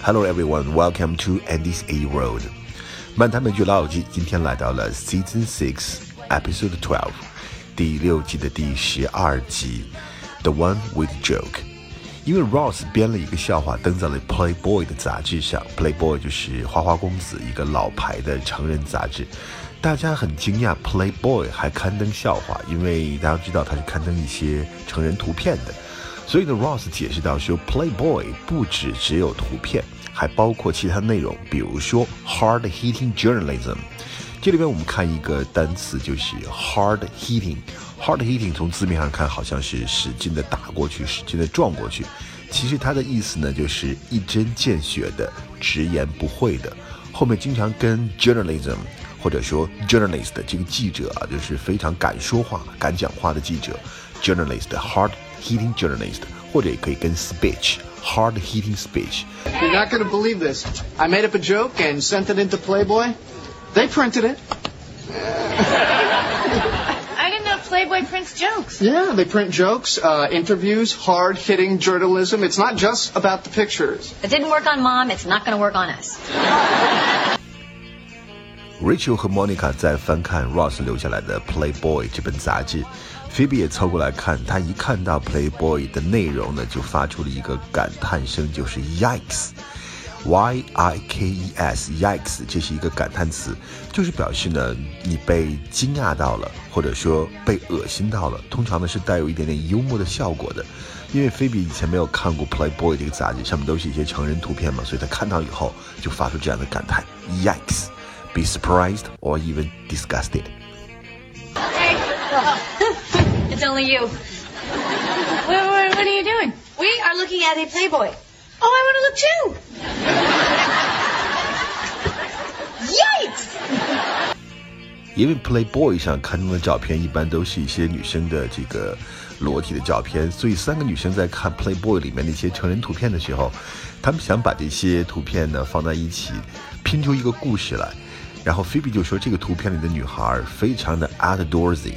Hello everyone, welcome to Andy's A Road。漫谈美剧老友记今天来到了 Season Six Episode Twelve，第六季的第十二集，The One with Joke。因为 Ross 编了一个笑话登在了 Playboy 的杂志上，Playboy 就是花花公子一个老牌的成人杂志。 大家很惊讶，Playboy 还刊登笑话，因为大家知道它是刊登一些成人图片的。所以呢，Ross 解释到说，Playboy 不只只有图片，还包括其他内容，比如说 hard-hitting journalism。这里边我们看一个单词，就是 hard-hitting。hard-hitting 从字面上看好像是使劲的打过去，使劲的撞过去，其实它的意思呢就是一针见血的、直言不讳的。后面经常跟 journalism 或者说 journalist 这个记者啊，就是非常敢说话、敢讲话的记者，journalist hard。hitting journalist，或者也可以跟 speech hard hitting speech。You're not going to believe this. I made up a joke and sent it into Playboy. They printed it. I didn't know Playboy prints jokes. Yeah, they print jokes, uh, interviews, hard hitting journalism. It's not just about the pictures. It didn't work on mom. It's not going to work on us. Rachel 和 Monica 在翻看 Ross 留下来的《Playboy》这本杂志，Phoebe 也凑过来看。她一看到《Playboy》的内容呢，就发出了一个感叹声，就是 “Yikes”，Y I K E S，Yikes，这是一个感叹词，就是表示呢你被惊讶到了，或者说被恶心到了。通常呢是带有一点点幽默的效果的。因为菲比以前没有看过《Playboy》这个杂志，上面都是一些成人图片嘛，所以她看到以后就发出这样的感叹：“Yikes！” be surprised or even disgusted. Hey, it's only you. What, what, what, are you doing? We are looking at a Playboy. Oh, I want to look too. Yikes! 因为 Playboy 上刊登的照片一般都是一些女生的这个裸体的照片，所以三个女生在看 Playboy 里面那些成人图片的时候，她们想把这些图片呢放在一起，拼出一个故事来。 然后 Phoebe 就说这个图片里的女孩非常的 outdoorsy。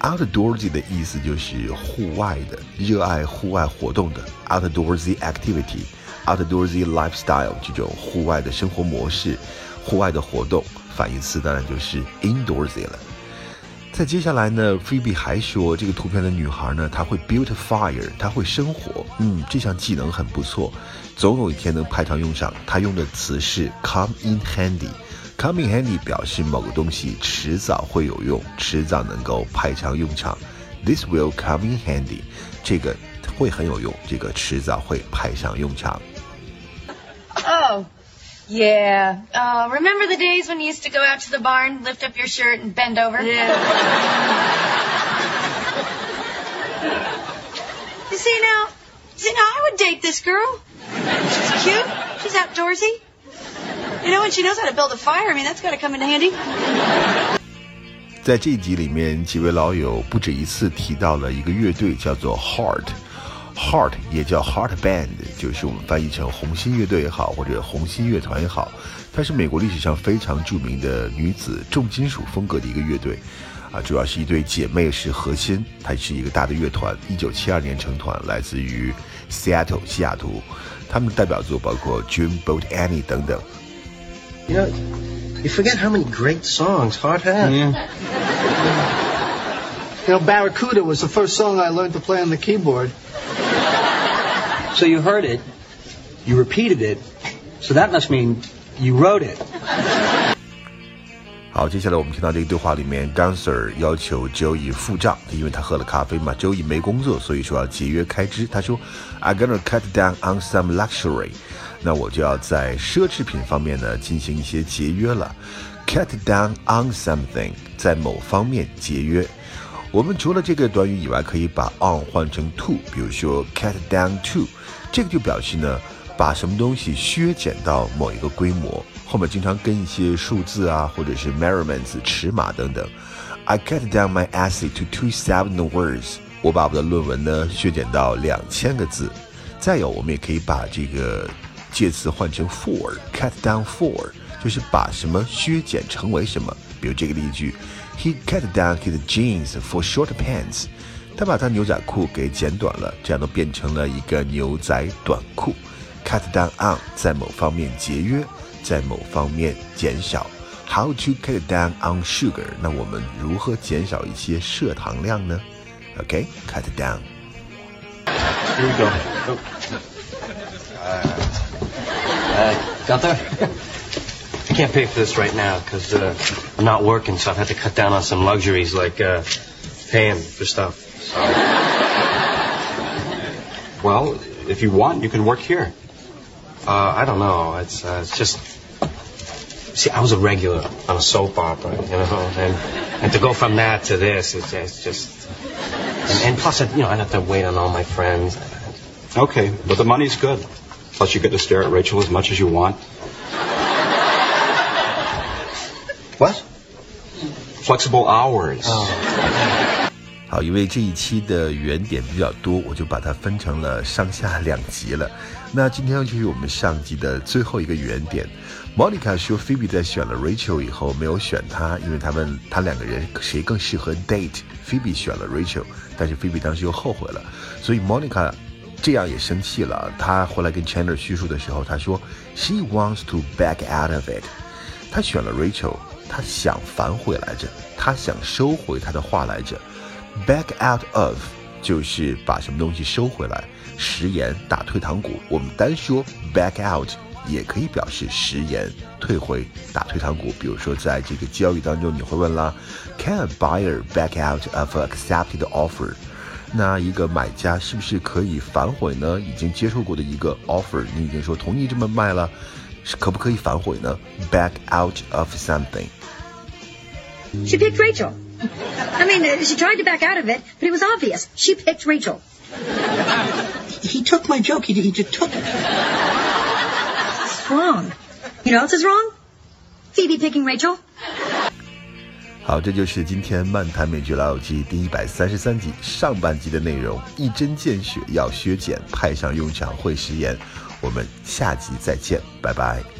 outdoorsy 的意思就是户外的，热爱户外活动的 outdoorsy activity，outdoorsy lifestyle 这种户外的生活模式，户外的活动，反义词当然就是 indoorsy 了。在接下来呢，Phoebe 还说这个图片的女孩呢，她会 build fire，她会生火，嗯，这项技能很不错，总有一天能派上用场。她用的词是 come in handy。Come in handy 表示某个东西迟早会有用，迟早能够派上用场。This will come in handy，这个会很有用，这个迟早会派上用场。Oh. Yeah. Uh, remember the days when you used to go out to the barn, lift up your shirt, and bend over? Yeah. you see now, see now, I would date this girl. She's cute. She's outdoorsy. You know, when she knows how to build a fire, I mean, that's got to come in handy. 在这一集里面，几位老友不止一次提到了一个乐队，叫做 Heart，Heart 也叫 Heart Band，就是我们翻译成红心乐队也好，或者红心乐团也好，它是美国历史上非常著名的女子重金属风格的一个乐队，啊，主要是一对姐妹是核心，它是一个大的乐团，一九七二年成团，来自于 Seattle 西雅图，他们的代表作包括 Dreamboat Annie 等等。You know, you forget how many great songs Heart had. Yeah. you know, Barracuda was the first song I learned to play on the keyboard. So you heard it, you repeated it, so that must mean you wrote it. 好，接下来我们听到这个对话里面，Gunther 要求 Joey 付账，因为他喝了咖啡嘛。Joey 没工作，所以说要节约开支。他说，I'm gonna cut down on some luxury。那我就要在奢侈品方面呢进行一些节约了。Cut down on something，在某方面节约。我们除了这个短语以外，可以把 on 换成 to，比如说 cut down to，这个就表示呢把什么东西削减到某一个规模。后面经常跟一些数字啊，或者是 measurements 尺码等等。I cut down my essay to two thousand words。我把我的论文呢削减到两千个字。再有，我们也可以把这个介词换成 for，cut down for 就是把什么削减成为什么。比如这个例句，He cut down his jeans for short pants。他把他牛仔裤给剪短了，这样都变成了一个牛仔短裤。 cut down on 在某方面节约，在某方面减少。How to cut down on sugar？那我们如何减少一些摄糖量呢？OK，cut、okay, down。Here we go. Uh, Gunther, I can't pay for this right now because uh, I'm not working, so I've had to cut down on some luxuries like uh, paying for stuff. Well, if you want, you can work here. Uh, I don't know. It's, uh, it's just. See, I was a regular on a soap opera, you know, and and to go from that to this, it's, it's just. And, and plus, you know, I'd have to wait on all my friends. Okay, but the money's good. Plus, you get to stare at Rachel as much as you want. What? Flexible hours. 好，因为这一期的原点比较多，我就把它分成了上下两集了。那今天就是我们上集的最后一个原点。Monica 说，Phoebe 在选了 Rachel 以后没有选她，因为他们他两个人谁更适合 date。Phoebe 选了 Rachel，但是 Phoebe 当时又后悔了，所以 Monica 这样也生气了。他后来跟 Chandler 叙述的时候，他说，She wants to back out of it。他选了 Rachel，他想反悔来着，他想收回他的话来着。Back out of 就是把什么东西收回来，食言打退堂鼓。我们单说 back out 也可以表示食言退回打退堂鼓。比如说在这个交易当中，你会问啦，Can a buyer back out of accepted offer？那一个买家是不是可以反悔呢？已经接受过的一个 offer，你已经说同意这么卖了，是可不可以反悔呢？Back out of something。 She picked Rachel. I mean, uh, she tried to back out of it, but it was obvious. She picked Rachel. He took my joke. He, he just took it. It's wrong. You know what else is wrong? Phoebe picking Rachel. 好，这就是今天《漫谈美剧老友记》第一百三十三集上半集的内容。一针见血，要削减，派上用场会食言。我们下集再见，拜拜。